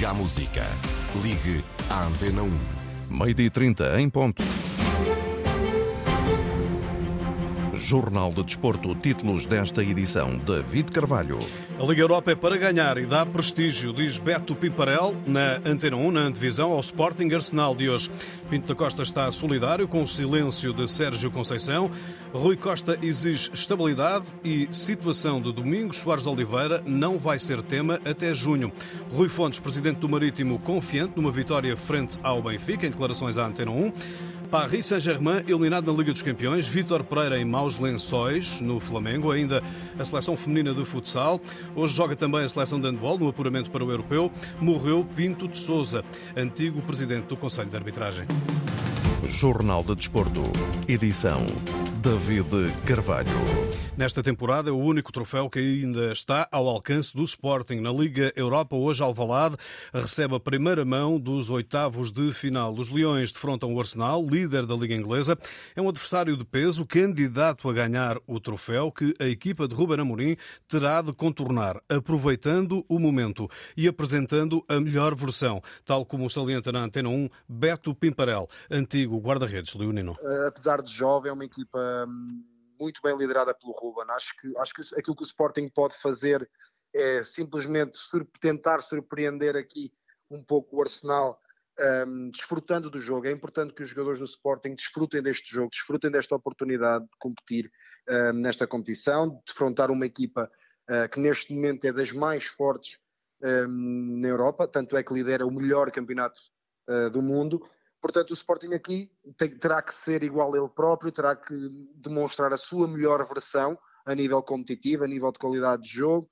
Liga à música. Ligue à Antena 1. Meio-dia e 30 em ponto. Jornal de Desporto, títulos desta edição, David Carvalho. A Liga Europa é para ganhar e dá prestígio, diz Beto Piparel, na Antena 1, na antevisão ao Sporting Arsenal de hoje. Pinto da Costa está solidário com o silêncio de Sérgio Conceição. Rui Costa exige estabilidade e situação de Domingos Soares Oliveira não vai ser tema até junho. Rui Fontes, presidente do Marítimo, confiante numa vitória frente ao Benfica, em declarações à Antena 1. Paris Saint-Germain eliminado na Liga dos Campeões, Vítor Pereira em maus lençóis no Flamengo, ainda a seleção feminina de futsal. Hoje joga também a seleção de handball no apuramento para o europeu. Morreu Pinto de Souza, antigo presidente do Conselho de Arbitragem. Jornal de Desporto, edição David Carvalho. Nesta temporada o único troféu que ainda está ao alcance do Sporting. Na Liga Europa, hoje Alvalade recebe a primeira mão dos oitavos de final. Os Leões defrontam o Arsenal, líder da Liga Inglesa. É um adversário de peso, candidato a ganhar o troféu que a equipa de Ruben Amorim terá de contornar, aproveitando o momento e apresentando a melhor versão, tal como salienta na Antena 1 Beto Pimparel, antigo guarda-redes leonino. Apesar de jovem, é uma equipa hum, muito bem liderada pelo Ruben. Acho que, acho que aquilo que o Sporting pode fazer é simplesmente sur tentar surpreender aqui um pouco o Arsenal, um, desfrutando do jogo. É importante que os jogadores do Sporting desfrutem deste jogo, desfrutem desta oportunidade de competir um, nesta competição, de defrontar uma equipa uh, que neste momento é das mais fortes um, na Europa, tanto é que lidera o melhor campeonato uh, do mundo Portanto, o Sporting aqui tem, terá que ser igual a ele próprio, terá que demonstrar a sua melhor versão a nível competitivo, a nível de qualidade de jogo,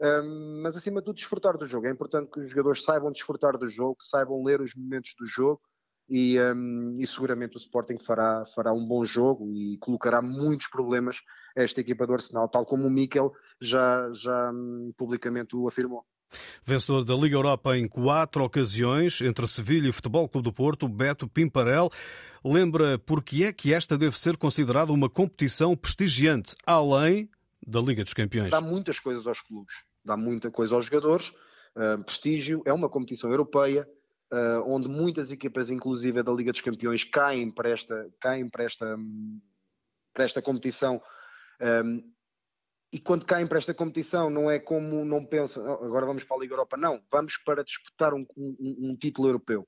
um, mas acima de tudo desfrutar do jogo. É importante que os jogadores saibam desfrutar do jogo, saibam ler os momentos do jogo e, um, e, seguramente o Sporting fará, fará um bom jogo e colocará muitos problemas a esta equipa do Arsenal, tal como o Mikel já, já um, publicamente o afirmou. Vencedor da Liga Europa em quatro ocasiões, entre Sevilha e o Futebol Clube do Porto, Beto Pimparel, lembra porque é que esta deve ser considerada uma competição prestigiante, além da Liga dos Campeões. Dá muitas coisas aos clubes, dá muita coisa aos jogadores, uh, prestígio, é uma competição europeia, uh, onde muitas equipas, inclusive da Liga dos Campeões, caem para esta, caem para esta, para esta competição um, e quando caem para esta competição não é como não pensam, agora vamos para a Liga Europa, não, vamos para disputar um, um, um, título europeu.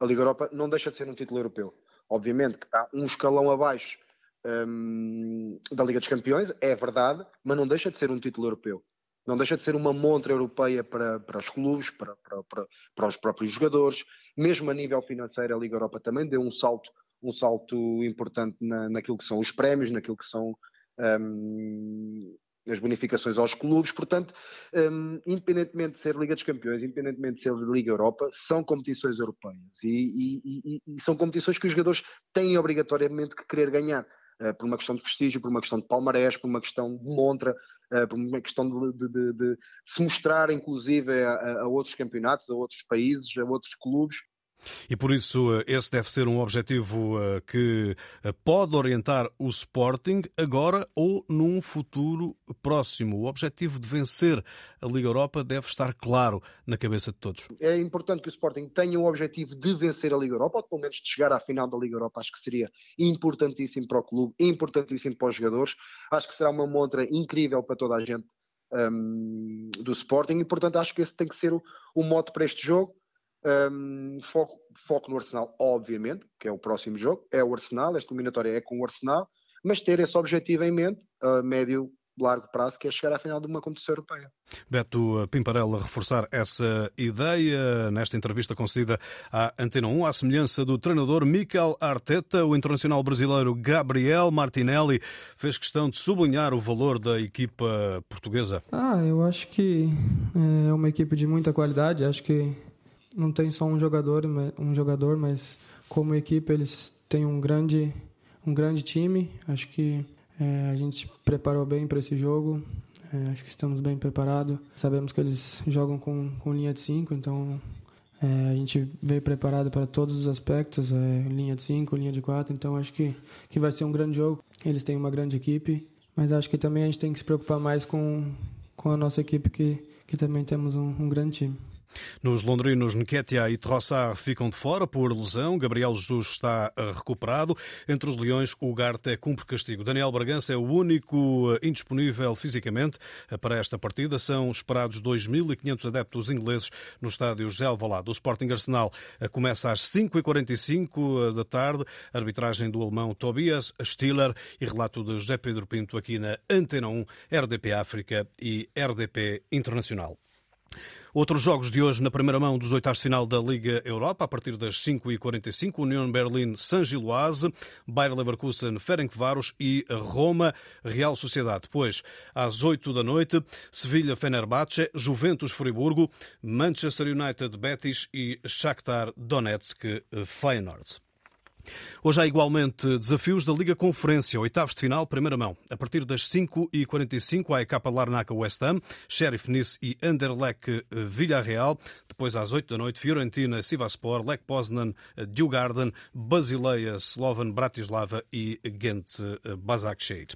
A Liga Europa não deixa de ser um título europeu. Obviamente que está um escalão abaixo um, da Liga dos Campeões, é verdade, mas não deixa de ser um título europeu. Não deixa de ser uma montra europeia para, para os clubes, para, para, para, para os próprios jogadores. Mesmo a nível financeiro, a Liga Europa também deu um salto, um salto importante na, naquilo que são os prémios, naquilo que são um, as bonificações aos clubes, portanto, um, independentemente de ser Liga dos Campeões, independentemente de ser Liga Europa, são competições europeias e, e, e, e são competições que os jogadores têm obrigatoriamente que querer ganhar, uh, por uma questão de prestígio, por uma questão de palmarés, por uma questão de montra, uh, por uma questão de, de, de, de se mostrar, inclusive, a, a outros campeonatos, a outros países, a outros clubes. E por isso eh, esse deve ser um objetivo eh, que eh, pode orientar o Sporting agora ou num futuro próximo. O objetivo de vencer a Liga Europa deve estar claro na cabeça de todos. É importante que o Sporting tenha o objetivo de vencer a Liga Europa, ou pelo menos de chegar à final da Liga Europa. Acho que seria importantíssimo para o clube, importantíssimo para os jogadores. Acho que será uma montra incrível para toda a gente um, do Sporting e, portanto, acho que esse tem que ser o, o mote para este jogo um, foco, foco no Arsenal, obviamente, que é o próximo jogo, é o Arsenal, esta eliminatória é com o Arsenal, mas ter esse objetivo em mente, a médio largo prazo, que é chegar à final de uma competição europeia. Beto Pimparella reforçar essa ideia nesta entrevista concedida à Antena 1, à semelhança do treinador Mikel Arteta, o internacional brasileiro Gabriel Martinelli fez questão de sublinhar o valor da equipa portuguesa. Ah, eu acho que é uma equipe de muita qualidade, acho que não tem só um jogador, um jogador, mas como equipe eles têm um grande, um grande time. Acho que é, a gente preparou bem para esse jogo. É, acho que estamos bem preparados. Sabemos que eles jogam com, com linha de 5, então é, a gente veio preparado para todos os aspectos, é, linha de 5, linha de 4, então acho que, que vai ser um grande jogo. Eles têm uma grande equipe, mas acho que também a gente tem que se preocupar mais com, com a nossa equipe, que, que também temos um, um grande time. Nos londrinos, Nketiah e Trossard ficam de fora por lesão. Gabriel Jesus está recuperado. Entre os leões, o Garte cumpre castigo. Daniel Bragança é o único eh, indisponível fisicamente para esta partida. São esperados 2.500 adeptos ingleses no estádio José Alvalade. O Sporting Arsenal eh, começa às 5h45 eh, da tarde. Arbitragem do alemão Tobias Stiller e relato de José Pedro Pinto aqui na Antena 1, RDP África e RDP Internacional. Outros jogos de hoje na primeira mão dos oitavos de final da Liga Europa, a partir das 5h45, União Berlim-San Giloase, Bayer Leverkusen, Ferencváros e Roma, Real Sociedade. Depois, às 8 da noite, Sevilha-Fenerbahçe, Juventus-Friburgo, Manchester United-Betis e Shakhtar Donetsk-Feyenoord. Hoje há igualmente desafios da Liga Conferência, oitavos de final, primeira mão. A partir das 5h45, a EK Larnaca West Ham, Sheriff Nice e Anderlecht Villarreal. Depois, às 8 da noite, Fiorentina, Sivaspor, Lech Poznan, Dewgarden, Basileia, Slovan Bratislava e Ghent eh, Basaksehir.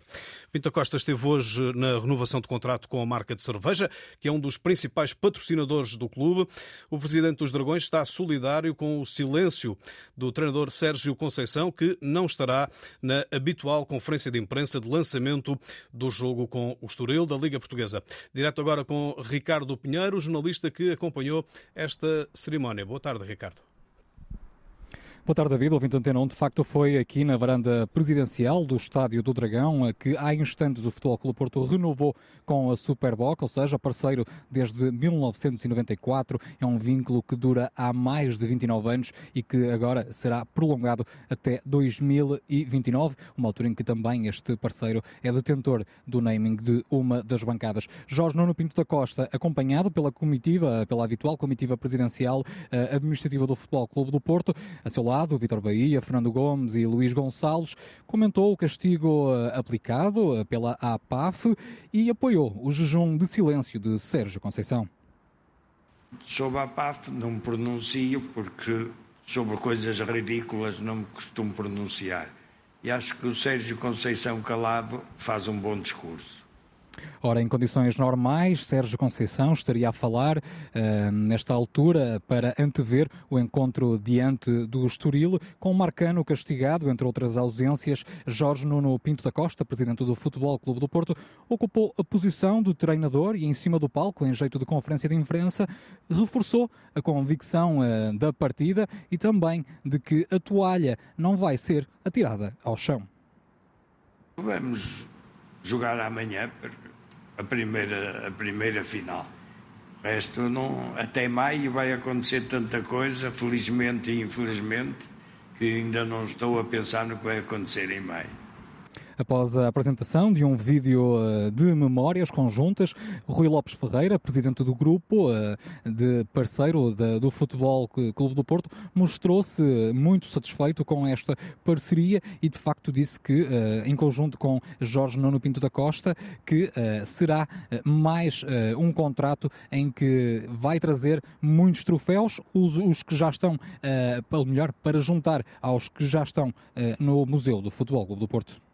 Pinto Costa esteve hoje na renovação de contrato com a marca de cerveja, que é um dos principais patrocinadores do clube. O presidente dos Dragões está solidário com o silêncio do treinador Sérgio Conceição, que não estará na habitual conferência de imprensa de lançamento do jogo com o Estoril da Liga Portuguesa. Direto agora com Ricardo Pinheiro, jornalista que acompanhou esta cerimónia. Boa tarde, Ricardo. Boa tarde, David. Ouvinte Antena 1, de facto, foi aqui na varanda presidencial do Estádio do Dragão que há instantes o Futebol Clube Porto renovou com a Superboc, ou seja, parceiro desde 1994. É um vínculo que dura há mais de 29 anos e que agora será prolongado até 2029, uma altura em que também este parceiro é detentor do naming de uma das bancadas. Jorge Nuno Pinto da Costa, acompanhado pela comitiva, pela habitual comitiva presidencial eh, administrativa do Futebol Clube do Porto, a seu lado lado, Vitor Bahia, Fernando Gomes e Luís Gonçalves, comentou o castigo eh, aplicado eh, pela APAF e apoiou o jejum de silêncio de Sérgio Conceição. Sobre a APAF não me pronuncio porque sobre coisas ridículas não me costumo pronunciar. E acho que o Sérgio Conceição calado faz um bom discurso. Ora, em condições normais, Sérgio Conceição estaria a falar uh, nesta altura para antever o encontro diante do Estoril, com Marcano castigado, entre outras ausências. Jorge Nuno Pinto da Costa, presidente do Futebol Clube do Porto, ocupou a posição de treinador e, em cima do palco, em jeito de conferência de imprensa, reforçou a convicção uh, da partida e também de que a toalha não vai ser atirada ao chão. Vamos jogar amanhã a primeira, a primeira final. O resto, não, até maio vai acontecer tanta coisa, felizmente e infelizmente, que ainda não estou a pensar no que vai acontecer em maio. Após a apresentação de um vídeo eh, de memórias conjuntas, Rui Lopes Ferreira, presidente do grupo eh, de parceiro do Futebol Clube do Porto, mostrou-se muito satisfeito com esta parceria e de facto disse que, eh, em conjunto com Jorge Nuno Pinto da Costa, que será mais um contrato em que vai trazer muitos troféus, os, os que já estão, ou melhor, para juntar aos que já estão no Museu do Futebol Clube do Porto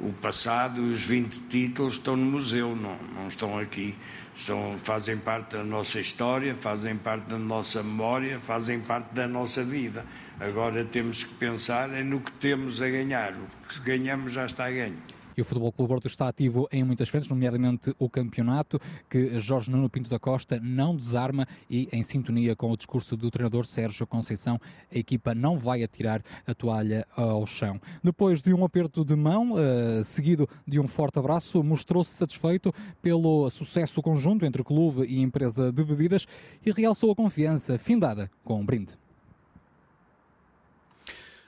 o passado, os 20 títulos estão no museu, não, não estão aqui. São, fazem parte da nossa história, fazem parte da nossa memória, fazem parte da nossa vida. Agora temos que pensar no que temos a ganhar. O que ganhamos já está a ganho. E o Futebol Clube Porto está ativo em muitas frentes, nomeadamente o campeonato, que Jorge Nuno Pinto da Costa não desarma e, em sintonia com o discurso do treinador Sérgio Conceição, a equipa não vai atirar a toalha ao chão. Depois de um aperto de mão, uh, seguido de um forte abraço, mostrou-se satisfeito pelo sucesso conjunto entre clube e empresa de bebidas e realçou a confiança findada com um brinde.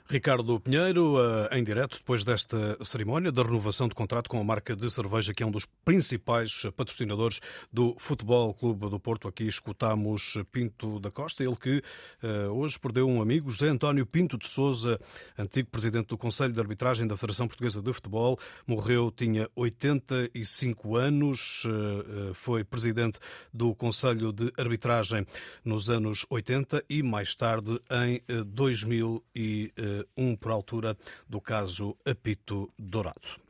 Ricardo Pinheiro, eh, em direto, depois desta cerimónia da renovação de contrato com a marca de cerveja, que é um dos principais patrocinadores do Futebol Clube do Porto. Aqui escutamos Pinto da Costa, ele que uh, hoje perdeu um amigo, José António Pinto de Souza, antigo presidente do Conselho de Arbitragem da Federação Portuguesa de Futebol. Morreu, tinha 85 anos, uh, foi presidente do Conselho de Arbitragem nos anos 80 e mais tarde em 2000 e um por altura do caso Apito Dourado.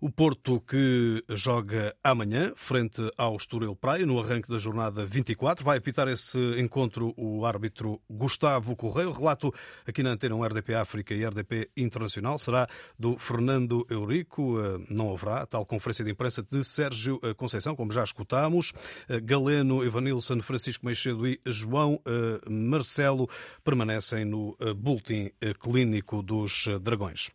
O Porto que joga amanhã frente ao Estoril Praia no arranque da jornada 24. Vai apitar esse encontro o árbitro Gustavo Correio. Relato aqui na antena um RDP África e RDP Internacional será do Fernando Eurico. Eh, não haverá tal conferência de imprensa de Sérgio eh, Conceição, como já escutámos. Eh, Galeno, Evanilson, Francisco Meixedo e João Marcelo permanecem no boletim clínico dos Dragões.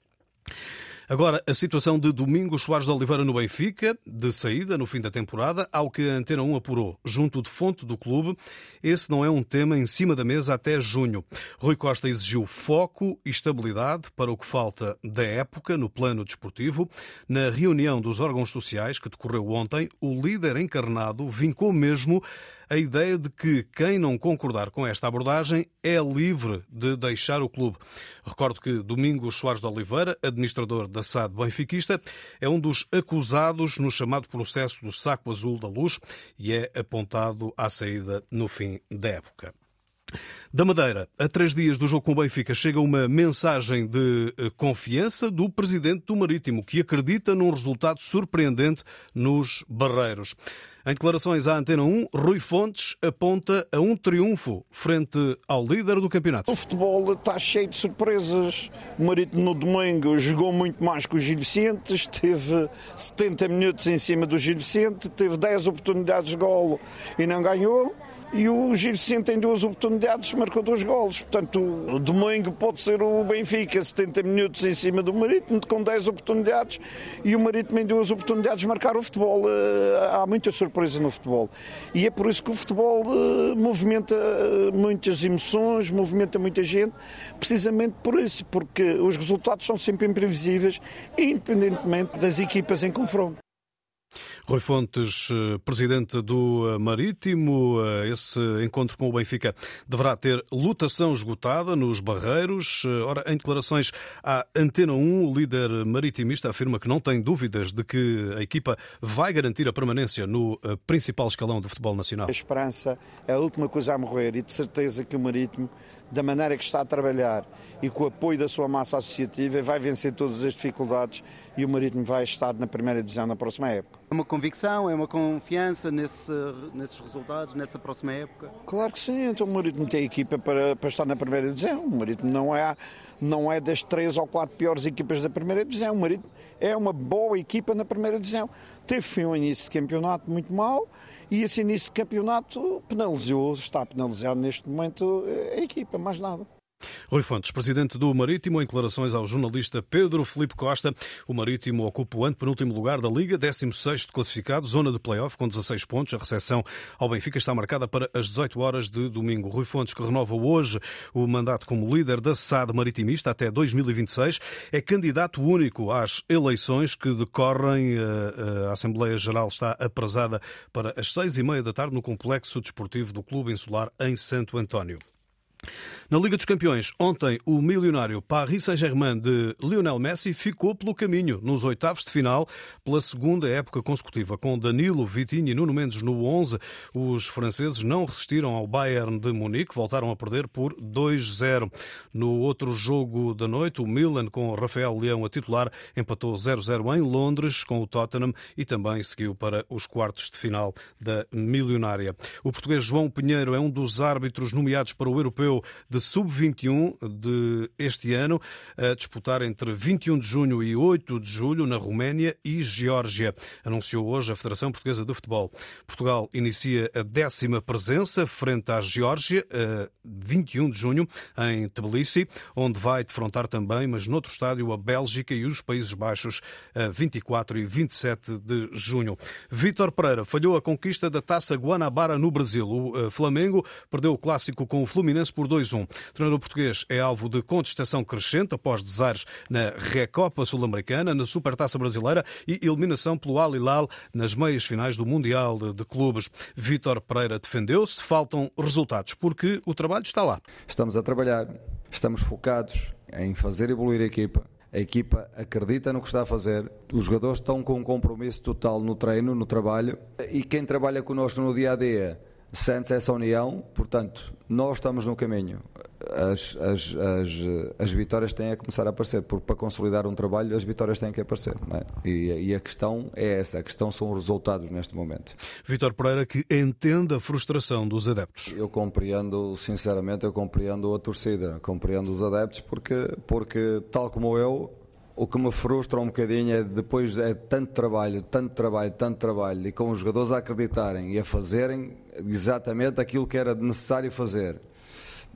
Agora, a situação de Domingos Soares de Oliveira no Benfica, de saída no fim da temporada, ao que a Antena 1 apurou, junto de fonte do clube, esse não é um tema em cima da mesa até junho. Rui Costa exigiu foco e estabilidade para o que falta da época no plano desportivo. Na reunião dos órgãos sociais que decorreu ontem, o líder encarnado vincou mesmo a ideia de que quem não concordar com esta abordagem é livre de deixar o clube. Recordo que Domingos Soares de Oliveira, administrador da SAD benfiquista, é um dos acusados no chamado processo do saco azul da luz e é apontado à saída no fim da época. Da Madeira, a três dias do jogo com o Benfica, chega uma mensagem de eh, confiança do presidente do Marítimo, que acredita num resultado surpreendente nos Barreiros. Em declarações à Antena 1, Rui Fontes aponta a um triunfo frente ao líder do campeonato. O futebol está cheio de surpresas. O Marítimo no domingo jogou muito mais que o Gil Vicente, teve 70 minutos em cima do Gil Vicente, teve 10 oportunidades de golo e não ganhou e o Gil Vicente em duas oportunidades marcou dois golos. Portanto, o domingo pode ser o Benfica, 70 minutos em cima do Marítimo, com 10 oportunidades, e o Marítimo em duas oportunidades marcar o futebol. Eh, há muita surpresa no futebol. E é por isso que o futebol eh, movimenta eh, muitas emoções, movimenta muita gente, precisamente por isso, porque os resultados são sempre imprevisíveis, independentemente das equipas em confronto. Rui Fontes, eh, presidente do eh, Marítimo, eh, esse encontro com o Benfica deverá ter lutação esgotada nos barreiros. Ora, em declarações à Antena 1, o líder maritimista afirma que não tem dúvidas de que a equipa vai garantir a permanência no principal escalão do futebol nacional. A esperança é a última coisa a morrer e de certeza que o Marítimo, da maneira que está a trabalhar e com o apoio da sua massa associativa vai vencer todas as dificuldades e o Marítimo vai estar na primeira divisão na próxima época. É uma convicção, é uma confiança nesse, nesses resultados, nessa próxima época? Claro que sim, então o Marítimo tem equipa para, para estar na primeira divisão. O Marítimo não é, não é das três ou quatro piores equipas da primeira divisão. O Marítimo é uma boa equipa na primeira divisão. Teve um início de campeonato muito mau e esse início de campeonato penalizou, está penalizado neste momento a equipa, mais nada. Rui Fontes, presidente do Marítimo, em declarações ao jornalista Pedro Felipe Costa. O Marítimo ocupa o antepenúltimo lugar da Liga, 16 classificado, zona de play-off com 16 pontos. A recepção ao Benfica está marcada para as 18 horas de domingo. Rui Fontes, que renova hoje o mandato como líder da SAD Maritimista até 2026, é candidato único às eleições que decorrem. Eh, eh, a Assembleia Geral está aprazada para as seis e meia da tarde no Complexo Desportivo do Clube Insular em Santo António. Na Liga dos Campeões, ontem o milionário Paris Saint-Germain de Lionel Messi ficou pelo caminho nos oitavos de final pela segunda época consecutiva. Com Danilo, Vitinho e Nuno Mendes no 11, os franceses não resistiram ao Bayern de Munique, voltaram a perder por 2-0. No outro jogo da noite, o Milan, com Rafael Leão a titular, empatou 0-0 em Londres com o Tottenham e também seguiu para os quartos de final da milionária. O português João Pinheiro é um dos árbitros nomeados para o Europeu Europeu de Sub-21 de este ano, a disputar entre 21 de junho e 8 de julho na Roménia e Geórgia, anunciou hoje a Federação Portuguesa de Futebol. Portugal inicia a décima presença frente à Geórgia, a 21 de junho, em Tbilisi, onde vai defrontar também, mas noutro estádio, a Bélgica e os Países Baixos, a 24 e 27 de junho. Vítor Pereira falhou a conquista da Taça Guanabara no Brasil. O eh, Flamengo perdeu o clássico com o Fluminense por 2-1. O treinador português é alvo de contestação crescente após desaires na Recopa Sul-Americana, na Supertaça Brasileira e eliminação pelo Al Hilal nas meias finais do Mundial de Clubes. Vítor Pereira defendeu-se, faltam resultados, porque o trabalho está lá. Estamos a trabalhar, estamos focados em fazer evoluir a equipa. A equipa acredita no que está a fazer, os jogadores estão com um compromisso total no treino, no trabalho e quem trabalha connosco no dia a dia sente essa união, portanto, nós estamos no caminho. as, as, as, as vitórias têm a começar a aparecer, porque para consolidar um trabalho as vitórias têm que aparecer. É? E, e, a questão é essa, a questão são os resultados neste momento. Vítor Pereira que entende a frustração dos adeptos. Eu compreendo, sinceramente, eu compreendo a torcida, compreendo os adeptos, porque, porque tal como eu, o que me frustra um bocadinho é depois é tanto trabalho, tanto trabalho, tanto trabalho, e com os jogadores a acreditarem e a fazerem exatamente aquilo que era necessário fazer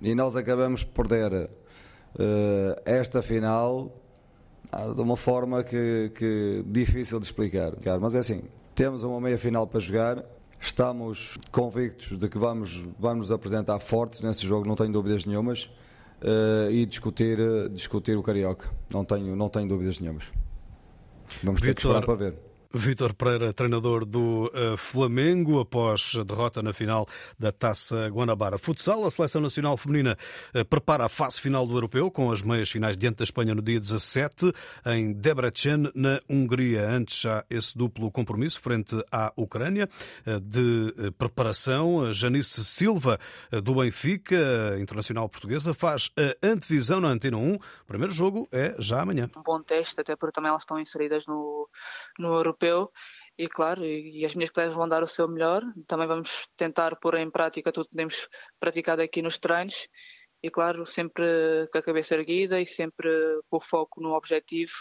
e nós acabamos por perder uh, esta final ah, de uma forma que, que difícil de explicar. Mas é assim, temos uma meia final para jogar, estamos convictos de que vamos, vamos apresentar fortes nesse jogo, não tenho dúvidas nenhumas, uh, e discutir, discutir o Carioca. Não tenho, não tenho dúvidas nenhumas. Vamos ter Victor, que esperar para ver. Vítor Pereira, treinador do uh, Flamengo, após a derrota na final da Taça Guanabara Futsal, a Seleção Nacional Feminina uh, prepara a fase final do Europeu com as meias finais diante da Espanha no dia 17 em Debrecen, na Hungria. Antes há esse duplo compromisso frente à Ucrânia uh, de preparação. Janice Silva, do Benfica, internacional portuguesa, faz a antevisão na Antena 1. O primeiro jogo é já amanhã. Um bom teste, até porque também elas estão inseridas no, no Europeu e claro, e, as minhas colegas vão dar o seu melhor. Também vamos tentar pôr em prática tudo que temos praticado aqui nos treinos e claro, sempre com a cabeça erguida e sempre com o foco no objetivo,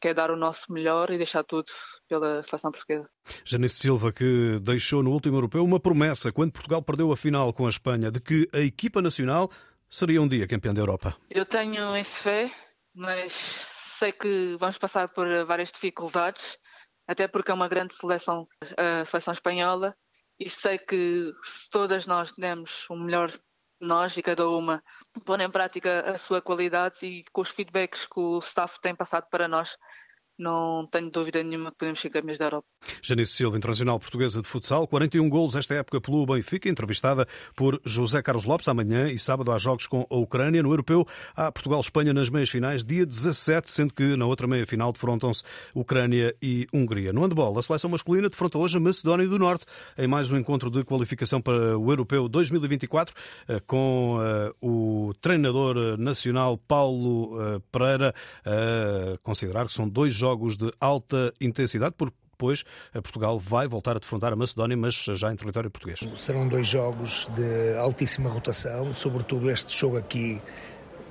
que é dar o nosso melhor e deixar tudo pela seleção portuguesa. Janice Silva, que deixou no último europeu uma promessa quando Portugal perdeu a final com a Espanha de que a equipa nacional seria um dia campeã da Europa. Eu tenho esse fé, mas sei que vamos passar por várias dificuldades até porque é uma grande seleção, a seleção espanhola, e sei que se todas nós demos o melhor de nós e cada uma pôr em prática a sua qualidade e com os feedbacks que o staff tem passado para nós, não tenho dúvida nenhuma que podemos ser campeões da Europa. Janice Silva, internacional portuguesa de futsal, 41 golos esta época pelo Benfica, entrevistada por José Carlos Lopes. Amanhã e sábado há jogos com a Ucrânia. No Europeu há Portugal-Espanha nas meias finais, dia 17, sendo que na outra meia final defrontam-se Ucrânia e Hungria. No handball, a seleção masculina defronta hoje a Macedónia do Norte em mais um encontro de qualificação para o Europeu 2024 eh, com eh, o treinador nacional Paulo eh, Pereira a considerar que são dois jogos de alta intensidade, porque depois Portugal vai voltar a defrontar a Macedónia, mas já em território português. Serão dois jogos de altíssima rotação, sobretudo este jogo aqui.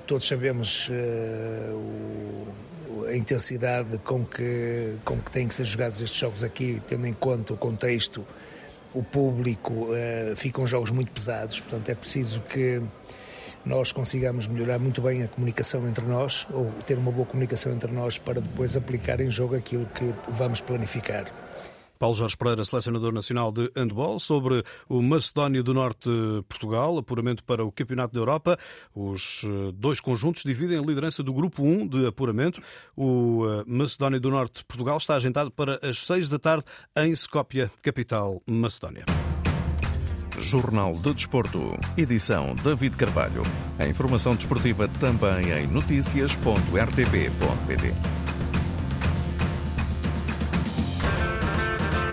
Todos sabemos uh, o, a intensidade com que, com que têm que ser jogados estes jogos aqui, tendo em conta o contexto, o público, uh, ficam jogos muito pesados, portanto é preciso que nós consigamos melhorar muito bem a comunicação entre nós, ou ter uma boa comunicação entre nós para depois aplicar em jogo aquilo que vamos planificar. Paulo Jorge Pereira, selecionador nacional de handball, sobre o Macedónia do Norte Portugal, apuramento para o Campeonato da Europa. Os eh, dois conjuntos dividem a liderança do grupo 1 de apuramento. O eh, Macedónia do Norte Portugal está agendado para as 6 da tarde em Skopje, capital Macedónia. Jornal do Desporto, edição David Carvalho. A informação desportiva também em notícias.rtp.pt.